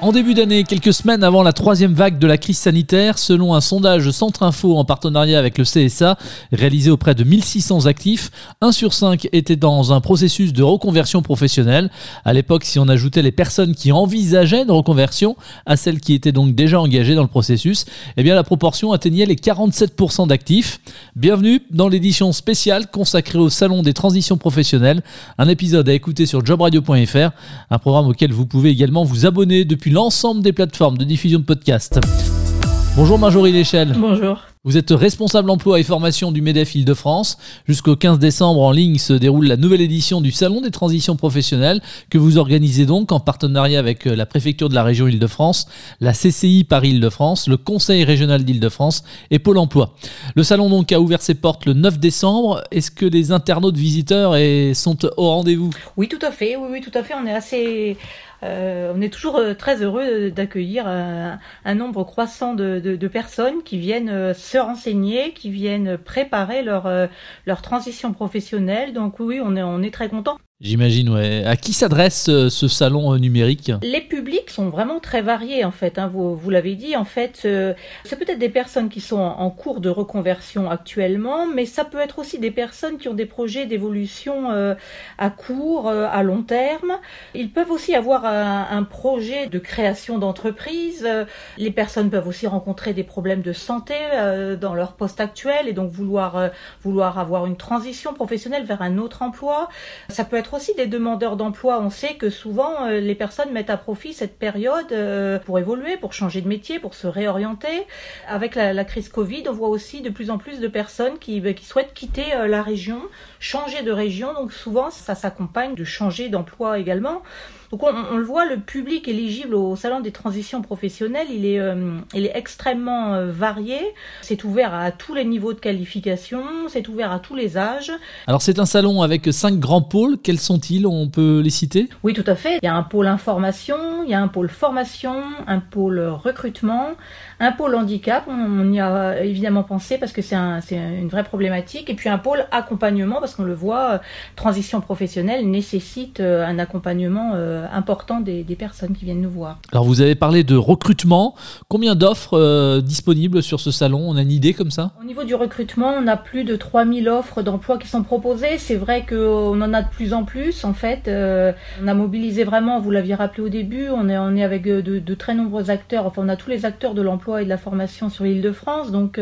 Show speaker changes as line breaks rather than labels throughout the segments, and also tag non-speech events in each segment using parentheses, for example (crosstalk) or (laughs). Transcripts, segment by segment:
En début d'année, quelques semaines avant la troisième vague de la crise sanitaire, selon un sondage Centre Info en partenariat avec le CSA, réalisé auprès de 1600 actifs, 1 sur 5 était dans un processus de reconversion professionnelle. À l'époque, si on ajoutait les personnes qui envisageaient une reconversion à celles qui étaient donc déjà engagées dans le processus, eh bien la proportion atteignait les 47% d'actifs. Bienvenue dans l'édition spéciale consacrée au Salon des transitions professionnelles, un épisode à écouter sur jobradio.fr, un programme auquel vous pouvez également vous abonner depuis l'ensemble des plateformes de diffusion de podcasts. Bonjour Marjorie Léchelle.
Bonjour.
Vous êtes responsable emploi et formation du MEDEF Île-de-France. Jusqu'au 15 décembre, en ligne, se déroule la nouvelle édition du Salon des transitions professionnelles que vous organisez donc en partenariat avec euh, la préfecture de la région Île-de-France, la CCI Paris-Île-de-France, le Conseil régional d'Île-de-France et Pôle emploi. Le salon donc a ouvert ses portes le 9 décembre. Est-ce que les internautes visiteurs sont au rendez-vous?
Oui, tout à fait. Oui, oui, tout à fait. On est assez euh, on est toujours euh, très heureux d'accueillir un, nombre croissant de, personnes qui viennent se renseigner, qui viennent préparer leur, leur transition professionnelle. Donc oui, on est, on est très content.
J'imagine, ouais. À qui s'adresse euh, ce salon euh, numérique
Les publics sont vraiment très variés, en fait. Hein. Vous, l'avez dit, en fait, euh, c'est peut-être des personnes qui sont en cours de reconversion actuellement, mais ça peut être aussi des personnes qui ont des projets d'évolution à court, à long terme. Ils peuvent aussi avoir un, projet de création d'entreprise. Les personnes peuvent aussi rencontrer des problèmes de santé dans leur poste actuel et donc vouloir, vouloir avoir une transition professionnelle vers un autre emploi. Ça peut être aussi des demandeurs d'emploi. On sait que souvent euh, les personnes mettent à profit cette période euh, pour évoluer, pour changer de métier, pour se réorienter. Avec la, crise Covid, on voit aussi de plus en plus de personnes qui, qui souhaitent quitter euh, la région, changer de région. Donc souvent, ça s'accompagne de changer d'emploi également. Donc on, le voit, le public éligible au salon des transitions professionnelles, il est, extrêmement varié. C'est ouvert à tous les niveaux de qualification, c'est ouvert à tous les âges.
Alors c'est un salon avec cinq grands pôles. Sont-ils? On peut les citer?
Oui, tout à fait. Il y a un pôle information, il y a un pôle formation, un pôle recrutement, un pôle handicap. On, y a évidemment pensé parce que c'est un, une vraie problématique. Et puis un pôle accompagnement parce qu'on le voit, euh, transition professionnelle nécessite un accompagnement euh, important des, personnes qui viennent nous voir.
Alors vous avez parlé de recrutement. Combien d'offres euh, disponibles sur ce salon? On a une idée comme ça?
Au niveau du recrutement, on a plus de 3000 offres d'emploi qui sont proposées. C'est vrai qu'on en a de plus en plus. En fait, euh, on a mobilisé vraiment, vous l'aviez rappelé au début, on est, avec de, très nombreux acteurs. Enfin, on a tous les acteurs de l'emploi et de la formation sur l'île de France. Donc,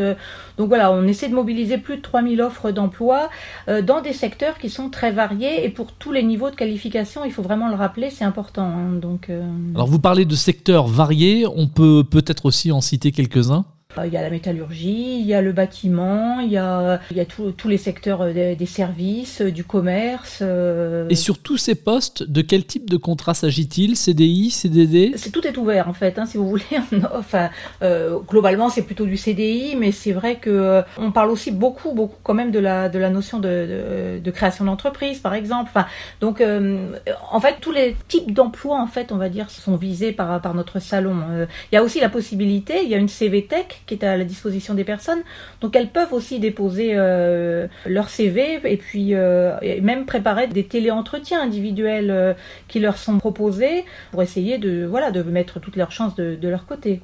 donc voilà, on essaie de mobiliser plus de 3000 offres d'emploi dans des secteurs qui sont très variés et pour tous les niveaux de qualification, il faut vraiment le rappeler, c'est important. Hein, euh,
Alors vous parlez de secteurs variés, on peut peut-être aussi en citer quelques-uns?
euh, il y a la métallurgie, il y a le bâtiment, il y a, il y a tous les secteurs euh, des, services, euh, du commerce.
Et sur tous ces postes, de quel type de contrat s'agit-il? CDI, CDD
Tout est ouvert en fait, hein, si vous voulez. (laughs) enfin, globalement, c'est plutôt du CDI, mais c'est vrai que on parle aussi beaucoup, beaucoup quand même de la, de la notion de, de, création d'entreprise, par exemple. Enfin, donc, en fait, tous les types d'emplois, en fait, on va dire, sont visés par, par notre salon. Il y a aussi la possibilité, il y a une CVTech qui est à la disposition des personnes. Donc elles peuvent aussi déposer euh, leur CV et puis euh, même préparer des téléentretiens individuels euh, qui leur sont proposés pour essayer de voilà de mettre toutes leurs chances de, leur côté.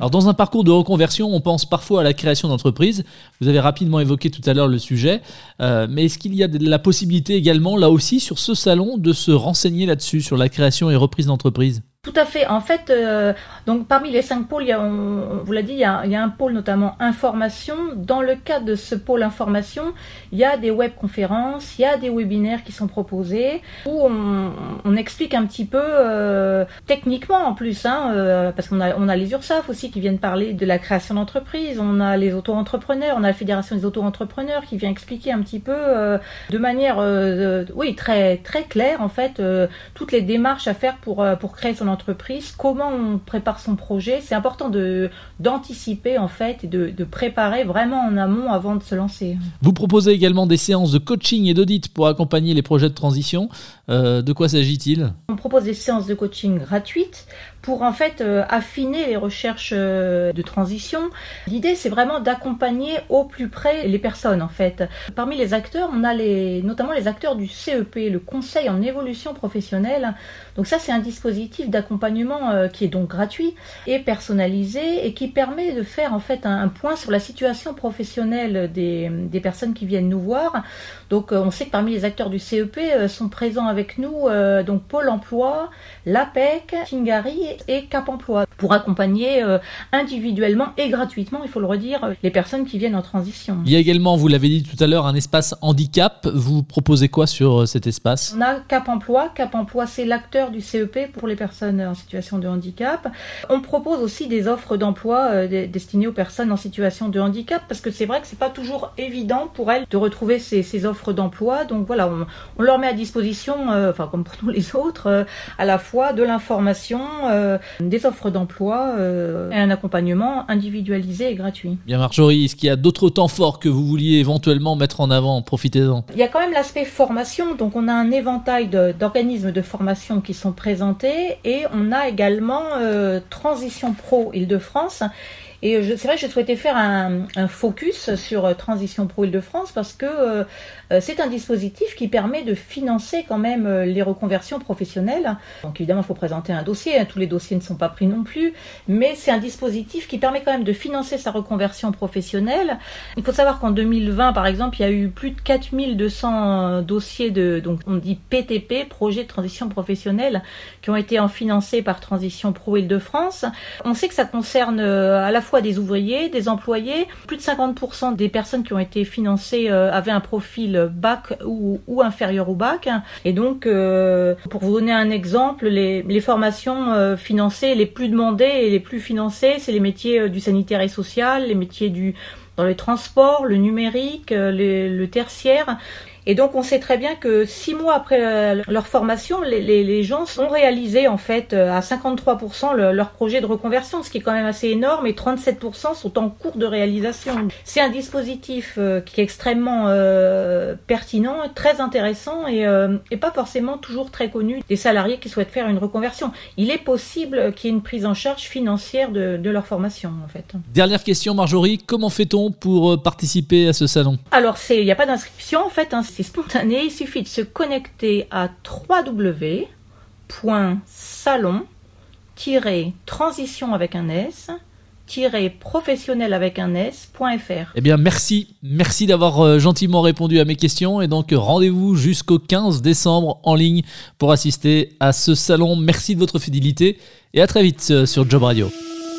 Alors dans un parcours de reconversion, on pense parfois à la création d'entreprise. Vous avez rapidement évoqué tout à l'heure le sujet, mais est-ce qu'il y a la possibilité également là aussi sur ce salon de se renseigner là-dessus sur la création et reprise d'entreprise?
Tout à fait. En fait, euh, donc parmi les cinq pôles, il y a, on, vous l'a dit, il y, a, un pôle notamment information. Dans le cadre de ce pôle information, il y a des webconférences, il y a des webinaires qui sont proposés où on, explique un petit peu euh, techniquement en plus, hein, euh, parce qu'on a, on a les URSAF aussi qui viennent parler de la création d'entreprise, on a les auto-entrepreneurs, on a la Fédération des auto-entrepreneurs qui vient expliquer un petit peu de manière, oui, très très claire en fait, toutes les démarches à faire pour pour créer son entreprise entreprise, comment on prépare son projet. C'est important de d'anticiper en fait et de, préparer vraiment en amont avant de se lancer.
Vous proposez également des séances de coaching et d'audit pour accompagner les projets de transition. Euh, de quoi s'agit-il?
On propose des séances de coaching gratuites pour en fait euh, affiner les recherches euh, de transition. L'idée, c'est vraiment d'accompagner au plus près les personnes en fait. Parmi les acteurs, on a les, notamment les acteurs du CEP, le Conseil en évolution professionnelle. Donc ça, c'est un dispositif d'accompagnement euh, qui est donc gratuit et personnalisé et qui permet de faire en fait un, point sur la situation professionnelle des, des, personnes qui viennent nous voir. Donc on sait que parmi les acteurs du CEP sont présents avec nous donc Pôle Emploi, l'APEC, Et Cap Emploi pour accompagner euh, individuellement et gratuitement, il faut le redire, les personnes qui viennent en transition.
Il y a également, vous l'avez dit tout à l'heure, un espace handicap. Vous proposez quoi sur euh, cet espace?
On a Cap Emploi. Cap Emploi, c'est l'acteur du CEP pour les personnes en situation de handicap. On propose aussi des offres d'emploi euh, destinées aux personnes en situation de handicap parce que c'est vrai que c'est pas toujours évident pour elles de retrouver ces, offres d'emploi. Donc voilà, on, leur met à disposition, enfin comme pour tous les autres, à la fois de l'information, euh, des offres d'emploi euh, et un accompagnement individualisé et gratuit.
Bien Marjorie, est-ce qu'il y a d'autres temps forts que vous vouliez éventuellement mettre en avant Profitez-en.
Il y a quand même l'aspect formation, donc on a un éventail d'organismes de, formation qui sont présentés et on a également euh, Transition Pro Île-de-France et c'est vrai que je souhaitais faire un, focus sur Transition Pro Île-de-France parce que euh, c'est un dispositif qui permet de financer quand même euh, les reconversions professionnelles. Donc évidemment, il faut présenter un dossier, hein. tous les dossiers ne sont pas pris non plus, mais c'est un dispositif qui permet quand même de financer sa reconversion professionnelle. Il faut savoir qu'en 2020, par exemple, il y a eu plus de 4200 dossiers de, donc on dit PTP, projet de transition professionnelle, qui ont été financés par Transition Pro Île-de-France. On sait que ça concerne euh, à la fois des ouvriers, des employés. Plus de 50% des personnes qui ont été financées avaient un profil bac ou, inférieur au bac. Et donc, euh, pour vous donner un exemple, les, formations euh, financées les plus demandées et les plus financées, c'est les métiers euh, du sanitaire et social, les métiers du dans les transports, le numérique, le tertiaire. Et donc on sait très bien que six mois après euh, leur formation, les, les, les gens ont réalisé en fait euh, à 53% leur projet de reconversion, ce qui est quand même assez énorme, et 37% sont en cours de réalisation. C'est un dispositif euh, qui est extrêmement euh, pertinent, très intéressant et, euh, et, pas forcément toujours très connu des salariés qui souhaitent faire une reconversion. Il est possible qu'il y ait une prise en charge financière de, de leur formation en fait.
Dernière question Marjorie, comment fait-on pour participer à ce salon?
Alors il n'y a pas d'inscription en fait. Hein, c'est spontané. Il suffit de se connecter à www.salon-transition avec un S professionnel avec un s.fr.
Eh bien merci, merci d'avoir euh, gentiment répondu à mes questions et donc rendez-vous jusqu'au 15 décembre en ligne pour assister à ce salon. Merci de votre fidélité et à très vite euh, sur Job Radio.